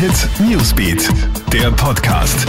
Hit Newsbeat, der Podcast.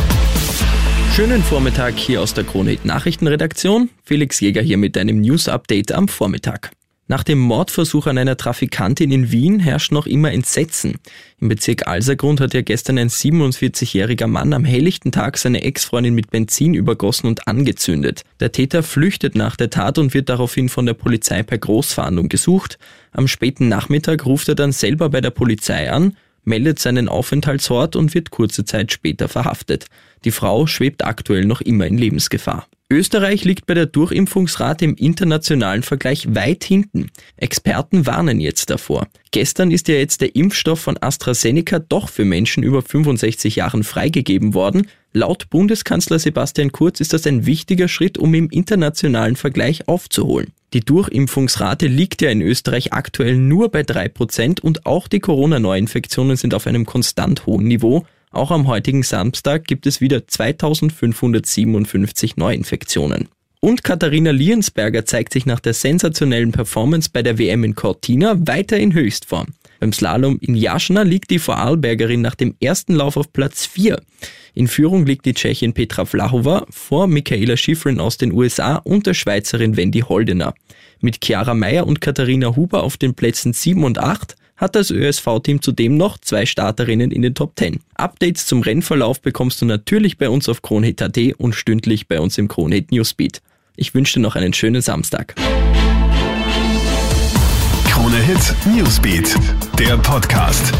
Schönen Vormittag hier aus der Krone Nachrichtenredaktion. Felix Jäger hier mit einem News Update am Vormittag. Nach dem Mordversuch an einer Trafikantin in Wien herrscht noch immer Entsetzen. Im Bezirk Alsergrund hat ja gestern ein 47-jähriger Mann am helllichten Tag seine Ex-Freundin mit Benzin übergossen und angezündet. Der Täter flüchtet nach der Tat und wird daraufhin von der Polizei per Großfahndung gesucht. Am späten Nachmittag ruft er dann selber bei der Polizei an, meldet seinen Aufenthaltsort und wird kurze Zeit später verhaftet. Die Frau schwebt aktuell noch immer in Lebensgefahr. Österreich liegt bei der Durchimpfungsrate im internationalen Vergleich weit hinten. Experten warnen jetzt davor. Gestern ist ja jetzt der Impfstoff von AstraZeneca doch für Menschen über 65 Jahren freigegeben worden. Laut Bundeskanzler Sebastian Kurz ist das ein wichtiger Schritt, um im internationalen Vergleich aufzuholen. Die Durchimpfungsrate liegt ja in Österreich aktuell nur bei drei Prozent und auch die Corona-Neuinfektionen sind auf einem konstant hohen Niveau. Auch am heutigen Samstag gibt es wieder 2557 Neuinfektionen. Und Katharina Liensberger zeigt sich nach der sensationellen Performance bei der WM in Cortina weiter in Höchstform. Beim Slalom in Jaschna liegt die Vorarlbergerin nach dem ersten Lauf auf Platz 4. In Führung liegt die Tschechin Petra Flachova vor Michaela Schifrin aus den USA und der Schweizerin Wendy Holdener. Mit Chiara Meyer und Katharina Huber auf den Plätzen 7 und 8 hat das ÖSV-Team zudem noch zwei Starterinnen in den Top 10. Updates zum Rennverlauf bekommst du natürlich bei uns auf Kronhit.at und stündlich bei uns im Kronhit Newsbeat. Ich wünsche dir noch einen schönen Samstag. Krone Hit Newsbeat, der Podcast.